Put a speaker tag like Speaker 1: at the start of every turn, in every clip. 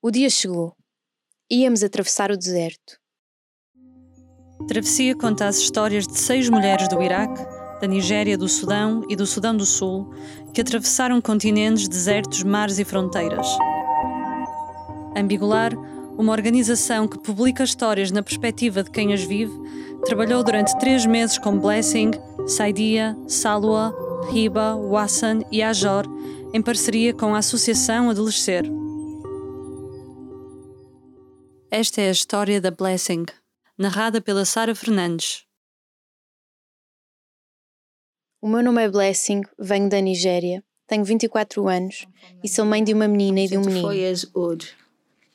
Speaker 1: O dia chegou. Íamos atravessar o deserto.
Speaker 2: Travessia conta as histórias de seis mulheres do Iraque, da Nigéria, do Sudão e do Sudão do Sul que atravessaram continentes, desertos, mares e fronteiras. Ambigular, uma organização que publica histórias na perspectiva de quem as vive, trabalhou durante três meses com Blessing, Saidia, Salwa, Riba, Wassan e Ajor, em parceria com a Associação Adolescer. Esta é a história da Blessing, narrada pela Sara Fernandes.
Speaker 1: O meu nome é Blessing, venho da Nigéria, tenho 24 anos e sou mãe de uma menina e de um menino.
Speaker 3: years old.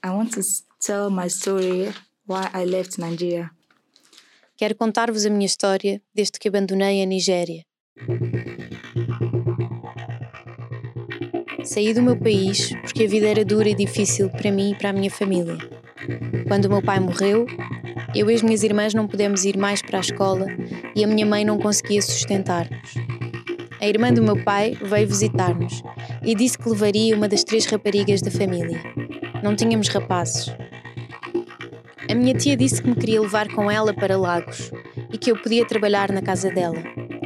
Speaker 3: I want to tell my story why I left Nigeria.
Speaker 1: Quero contar-vos a minha história desde que abandonei a Nigéria. Saí do meu país porque a vida era dura e difícil para mim e para a minha família. Quando o meu pai morreu, eu e as minhas irmãs não pudemos ir mais para a escola e a minha mãe não conseguia sustentar-nos. A irmã do meu pai veio visitar-nos e disse que levaria uma das três raparigas da família. Não tínhamos rapazes. A minha tia disse que me queria levar com ela para Lagos e que eu podia trabalhar na casa dela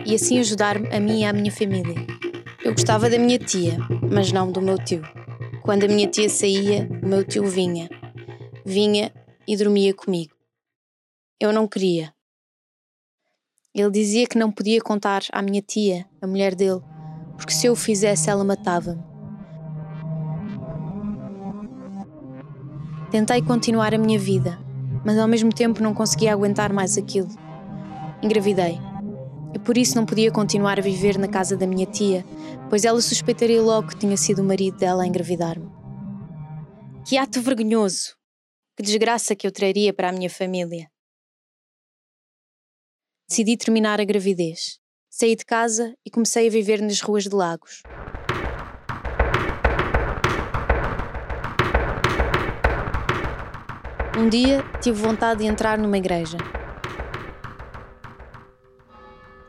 Speaker 1: e assim ajudar-me a mim e à minha família. Eu gostava da minha tia, mas não do meu tio. Quando a minha tia saía, o meu tio vinha. Vinha e dormia comigo. Eu não queria. Ele dizia que não podia contar à minha tia, a mulher dele, porque se eu o fizesse ela matava-me. Tentei continuar a minha vida, mas ao mesmo tempo não conseguia aguentar mais aquilo. Engravidei. E por isso não podia continuar a viver na casa da minha tia, pois ela suspeitaria logo que tinha sido o marido dela a engravidar-me. Que ato vergonhoso! Que desgraça que eu traria para a minha família. Decidi terminar a gravidez. Saí de casa e comecei a viver nas ruas de Lagos. Um dia tive vontade de entrar numa igreja.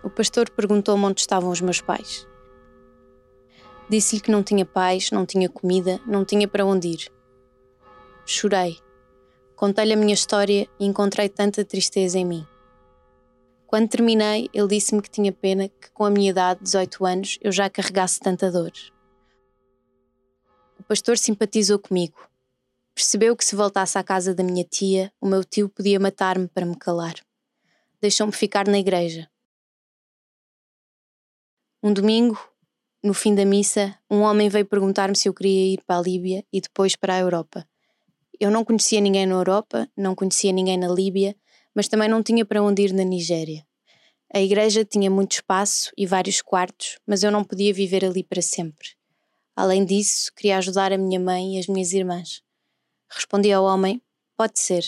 Speaker 1: O pastor perguntou-me onde estavam os meus pais. Disse-lhe que não tinha pais, não tinha comida, não tinha para onde ir. Chorei. Contei-lhe a minha história e encontrei tanta tristeza em mim. Quando terminei, ele disse-me que tinha pena que, com a minha idade, 18 anos, eu já carregasse tanta dor. O pastor simpatizou comigo. Percebeu que se voltasse à casa da minha tia, o meu tio podia matar-me para me calar. Deixou-me ficar na igreja. Um domingo, no fim da missa, um homem veio perguntar-me se eu queria ir para a Líbia e depois para a Europa. Eu não conhecia ninguém na Europa, não conhecia ninguém na Líbia, mas também não tinha para onde ir na Nigéria. A igreja tinha muito espaço e vários quartos, mas eu não podia viver ali para sempre. Além disso, queria ajudar a minha mãe e as minhas irmãs. Respondi ao homem: Pode ser.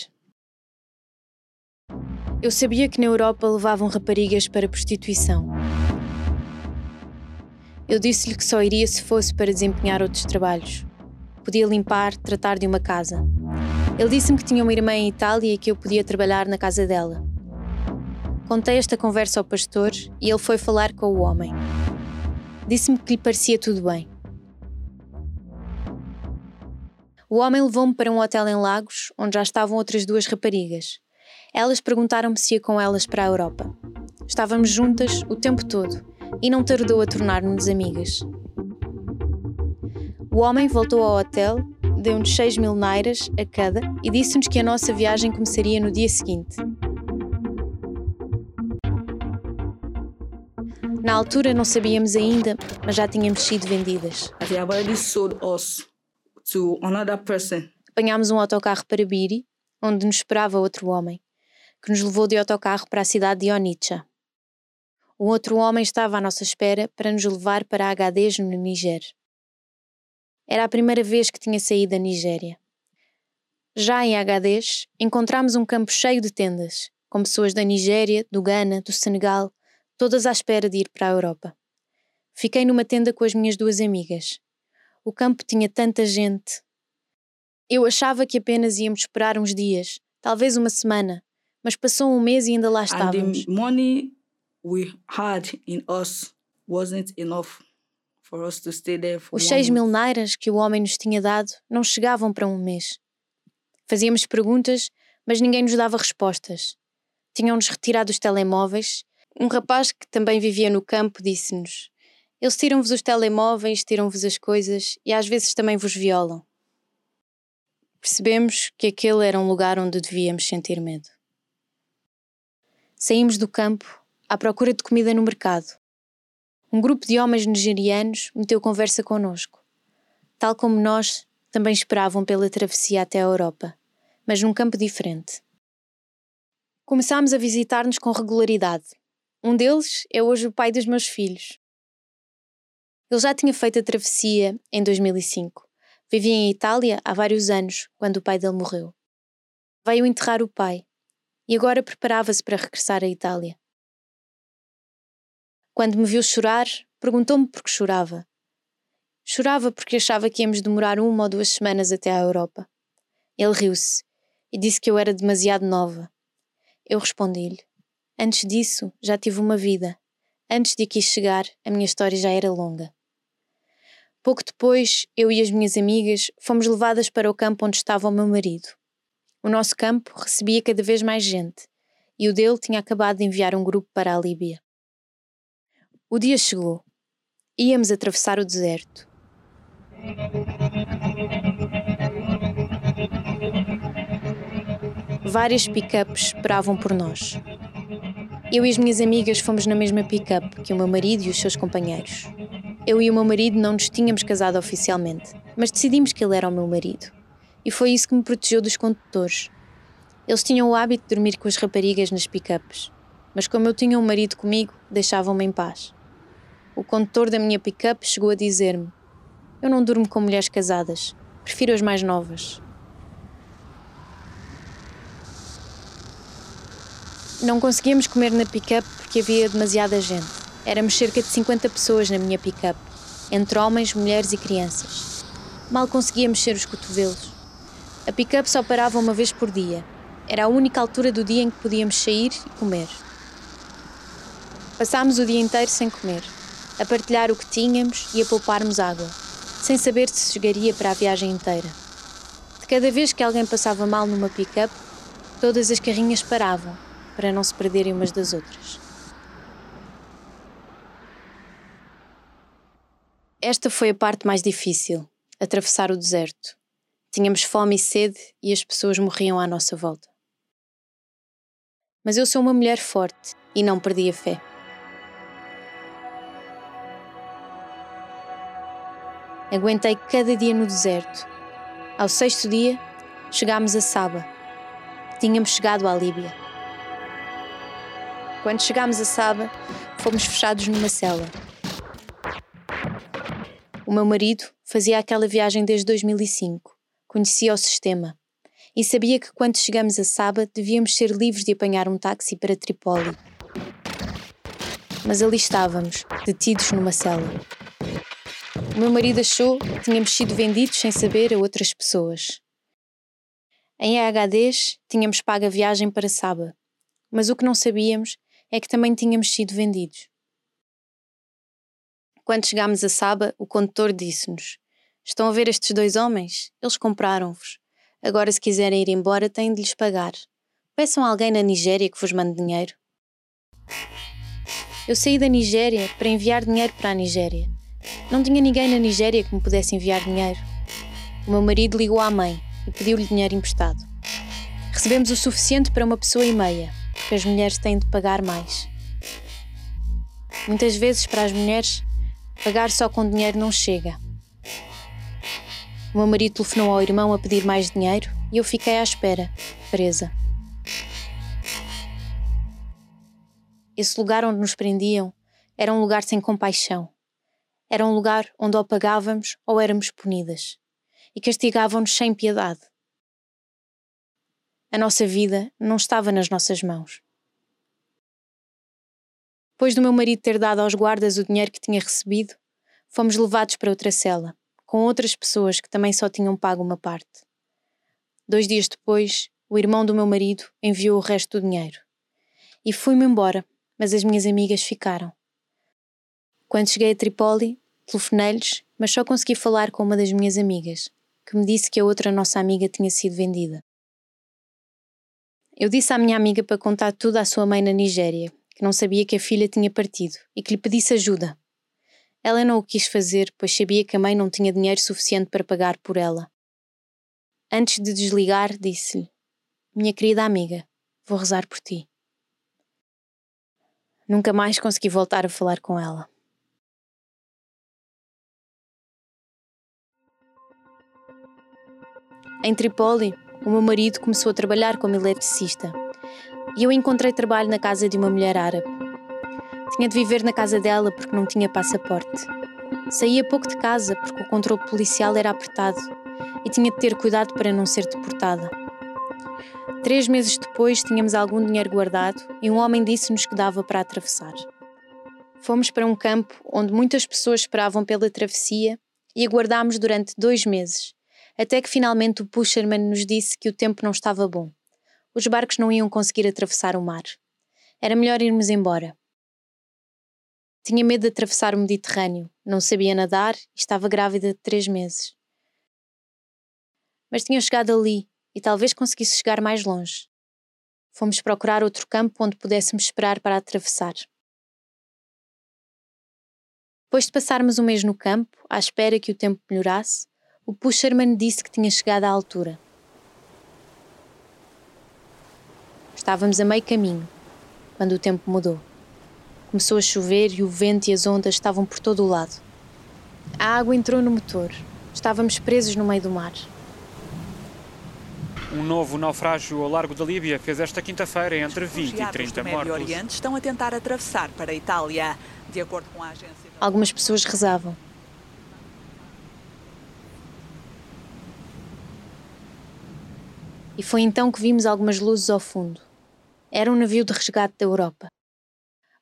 Speaker 1: Eu sabia que na Europa levavam raparigas para prostituição. Eu disse-lhe que só iria se fosse para desempenhar outros trabalhos. Podia limpar, tratar de uma casa. Ele disse-me que tinha uma irmã em Itália e que eu podia trabalhar na casa dela. Contei esta conversa ao pastor e ele foi falar com o homem. Disse-me que lhe parecia tudo bem. O homem levou-me para um hotel em Lagos, onde já estavam outras duas raparigas. Elas perguntaram-me se ia com elas para a Europa. Estávamos juntas o tempo todo e não tardou a tornar-nos amigas. O homem voltou ao hotel, deu-nos 6 mil nairas a cada e disse-nos que a nossa viagem começaria no dia seguinte. Na altura não sabíamos ainda, mas já tínhamos sido vendidas.
Speaker 3: They have already sold us to another person.
Speaker 1: Apanhámos um autocarro para Biri, onde nos esperava outro homem, que nos levou de autocarro para a cidade de Onitsha. Um outro homem estava à nossa espera para nos levar para Agadez, no Níger. Era a primeira vez que tinha saído da Nigéria. Já em Agadez, encontramos um campo cheio de tendas, com pessoas da Nigéria, do Ghana, do Senegal, todas à espera de ir para a Europa. Fiquei numa tenda com as minhas duas amigas. O campo tinha tanta gente. Eu achava que apenas íamos esperar uns dias, talvez uma semana, mas passou um mês e ainda lá
Speaker 3: And
Speaker 1: estávamos.
Speaker 3: the money we had in us wasn't enough
Speaker 1: Os seis mil nairas que o homem nos tinha dado não chegavam para um mês. Fazíamos perguntas, mas ninguém nos dava respostas. Tinham-nos retirado os telemóveis. Um rapaz que também vivia no campo disse-nos: Eles tiram-vos os telemóveis, tiram-vos as coisas e às vezes também vos violam. Percebemos que aquele era um lugar onde devíamos sentir medo. Saímos do campo à procura de comida no mercado. Um grupo de homens nigerianos meteu conversa connosco. Tal como nós, também esperavam pela travessia até a Europa, mas num campo diferente. Começámos a visitar-nos com regularidade. Um deles é hoje o pai dos meus filhos. Ele já tinha feito a travessia em 2005. Vivia em Itália há vários anos, quando o pai dele morreu. Veio enterrar o pai e agora preparava-se para regressar à Itália. Quando me viu chorar, perguntou-me por que chorava. Chorava porque achava que íamos demorar uma ou duas semanas até à Europa. Ele riu-se e disse que eu era demasiado nova. Eu respondi-lhe: Antes disso, já tive uma vida. Antes de aqui chegar, a minha história já era longa. Pouco depois, eu e as minhas amigas fomos levadas para o campo onde estava o meu marido. O nosso campo recebia cada vez mais gente e o dele tinha acabado de enviar um grupo para a Líbia. O dia chegou. Íamos atravessar o deserto. Várias pick-ups esperavam por nós. Eu e as minhas amigas fomos na mesma pick-up que o meu marido e os seus companheiros. Eu e o meu marido não nos tínhamos casado oficialmente, mas decidimos que ele era o meu marido. E foi isso que me protegeu dos condutores. Eles tinham o hábito de dormir com as raparigas nas pick-ups, mas como eu tinha um marido comigo, deixavam-me em paz. O condutor da minha pick-up chegou a dizer-me: Eu não durmo com mulheres casadas, prefiro as mais novas. Não conseguíamos comer na pick-up porque havia demasiada gente. Éramos cerca de 50 pessoas na minha pick-up, entre homens, mulheres e crianças. Mal conseguia mexer os cotovelos. A pick-up só parava uma vez por dia. Era a única altura do dia em que podíamos sair e comer. Passámos o dia inteiro sem comer, a partilhar o que tínhamos e a pouparmos água, sem saber se chegaria para a viagem inteira. De cada vez que alguém passava mal numa pick-up, todas as carrinhas paravam para não se perderem umas das outras. Esta foi a parte mais difícil, atravessar o deserto. Tínhamos fome e sede e as pessoas morriam à nossa volta. Mas eu sou uma mulher forte e não perdi a fé. Aguentei cada dia no deserto. Ao sexto dia, chegámos a Saba. Tínhamos chegado à Líbia. Quando chegámos a Saba, fomos fechados numa cela. O meu marido fazia aquela viagem desde 2005, conhecia o sistema e sabia que quando chegamos a Saba devíamos ser livres de apanhar um táxi para Tripoli. Mas ali estávamos, detidos numa cela. O meu marido achou que tínhamos sido vendidos sem saber a outras pessoas. Em EHDs, tínhamos pago a viagem para Saba, mas o que não sabíamos é que também tínhamos sido vendidos. Quando chegámos a Saba, o condutor disse-nos: Estão a ver estes dois homens? Eles compraram-vos. Agora, se quiserem ir embora, têm de lhes pagar. Peçam a alguém na Nigéria que vos mande dinheiro. Eu saí da Nigéria para enviar dinheiro para a Nigéria. Não tinha ninguém na Nigéria que me pudesse enviar dinheiro. O meu marido ligou à mãe e pediu-lhe dinheiro emprestado. Recebemos o suficiente para uma pessoa e meia, porque as mulheres têm de pagar mais. Muitas vezes, para as mulheres, pagar só com dinheiro não chega. O meu marido telefonou ao irmão a pedir mais dinheiro e eu fiquei à espera, presa. Esse lugar onde nos prendiam era um lugar sem compaixão. Era um lugar onde ou pagávamos ou éramos punidas. E castigavam-nos sem piedade. A nossa vida não estava nas nossas mãos. Depois do meu marido ter dado aos guardas o dinheiro que tinha recebido, fomos levados para outra cela, com outras pessoas que também só tinham pago uma parte. Dois dias depois, o irmão do meu marido enviou o resto do dinheiro. E fui-me embora, mas as minhas amigas ficaram. Quando cheguei a Tripoli, Telefonei-lhes, mas só consegui falar com uma das minhas amigas, que me disse que a outra nossa amiga tinha sido vendida. Eu disse à minha amiga para contar tudo à sua mãe na Nigéria, que não sabia que a filha tinha partido e que lhe pedisse ajuda. Ela não o quis fazer, pois sabia que a mãe não tinha dinheiro suficiente para pagar por ela. Antes de desligar, disse-lhe: Minha querida amiga, vou rezar por ti. Nunca mais consegui voltar a falar com ela. Em Tripoli, o meu marido começou a trabalhar como eletricista e eu encontrei trabalho na casa de uma mulher árabe. Tinha de viver na casa dela porque não tinha passaporte. Saía pouco de casa porque o controle policial era apertado e tinha de ter cuidado para não ser deportada. Três meses depois tínhamos algum dinheiro guardado e um homem disse-nos que dava para atravessar. Fomos para um campo onde muitas pessoas esperavam pela travessia e aguardámos durante dois meses, até que finalmente o pusherman nos disse que o tempo não estava bom. Os barcos não iam conseguir atravessar o mar. Era melhor irmos embora. Tinha medo de atravessar o Mediterrâneo, não sabia nadar e estava grávida de três meses. Mas tinha chegado ali e talvez conseguisse chegar mais longe. Fomos procurar outro campo onde pudéssemos esperar para atravessar. Depois de passarmos um mês no campo, à espera que o tempo melhorasse, o pusherman disse que tinha chegado à altura. Estávamos a meio caminho, quando o tempo mudou. Começou a chover e o vento e as ondas estavam por todo o lado. A água entrou no motor. Estávamos presos no meio do mar.
Speaker 4: Um novo naufrágio ao largo da Líbia fez esta quinta-feira entre 20 e 30
Speaker 5: do Médio
Speaker 4: mortos.
Speaker 5: Oriente estão a tentar atravessar para a Itália. De acordo com a agência...
Speaker 1: Algumas pessoas rezavam. E foi então que vimos algumas luzes ao fundo. Era um navio de resgate da Europa.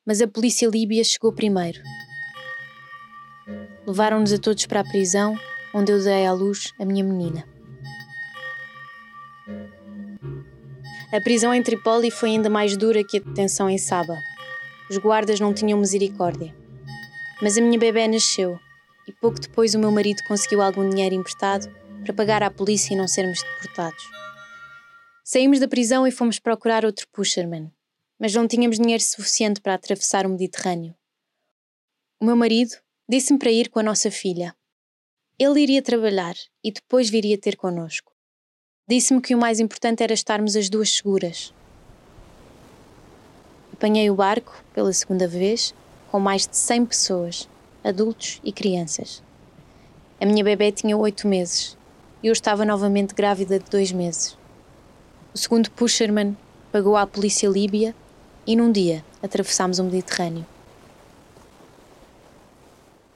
Speaker 1: Mas a polícia líbia chegou primeiro. Levaram-nos a todos para a prisão, onde eu dei à luz a minha menina. A prisão em Tripoli foi ainda mais dura que a detenção em Saba. Os guardas não tinham misericórdia. Mas a minha bebê nasceu e pouco depois o meu marido conseguiu algum dinheiro emprestado para pagar à polícia e não sermos deportados. Saímos da prisão e fomos procurar outro pusherman, mas não tínhamos dinheiro suficiente para atravessar o Mediterrâneo. O meu marido disse-me para ir com a nossa filha. Ele iria trabalhar e depois viria ter connosco. Disse-me que o mais importante era estarmos as duas seguras. Apanhei o barco, pela segunda vez, com mais de 100 pessoas, adultos e crianças. A minha bebê tinha oito meses e eu estava novamente grávida de dois meses. O segundo pusherman pagou à polícia líbia e num dia atravessámos o Mediterrâneo.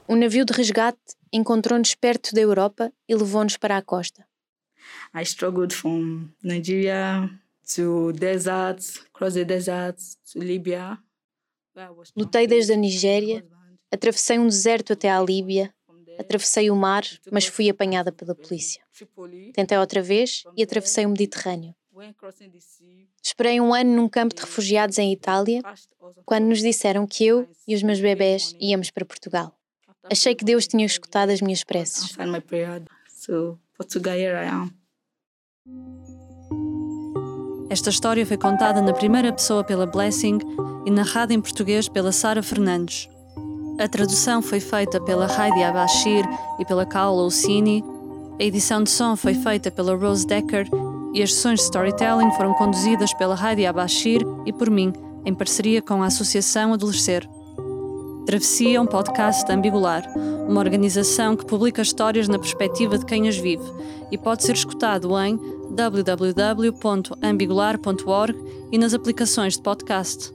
Speaker 1: Um navio de resgate encontrou-nos perto da Europa e levou-nos para a costa.
Speaker 3: I struggled from Nigeria to deserts, cross the deserts to Libya.
Speaker 1: Lutei desde a Nigéria, atravessei um deserto até à Líbia, atravessei o mar, mas fui apanhada pela polícia. Tentei outra vez e atravessei o Mediterrâneo. Esperei um ano num campo de refugiados em Itália, quando nos disseram que eu e os meus bebés íamos para Portugal.
Speaker 3: After
Speaker 1: Achei que Deus tinha escutado as minhas preces.
Speaker 3: I am.
Speaker 2: Esta história foi contada na primeira pessoa pela Blessing e narrada em português pela Sara Fernandes. A tradução foi feita pela Heidi Abashir e pela Kaola Ossini. A edição de som foi feita pela Rose Decker e as sessões de storytelling foram conduzidas pela Heidi Abashir e por mim, em parceria com a Associação Adolescer. Travessia é um podcast ambigular, uma organização que publica histórias na perspectiva de quem as vive e pode ser escutado em www.ambigular.org e nas aplicações de podcast.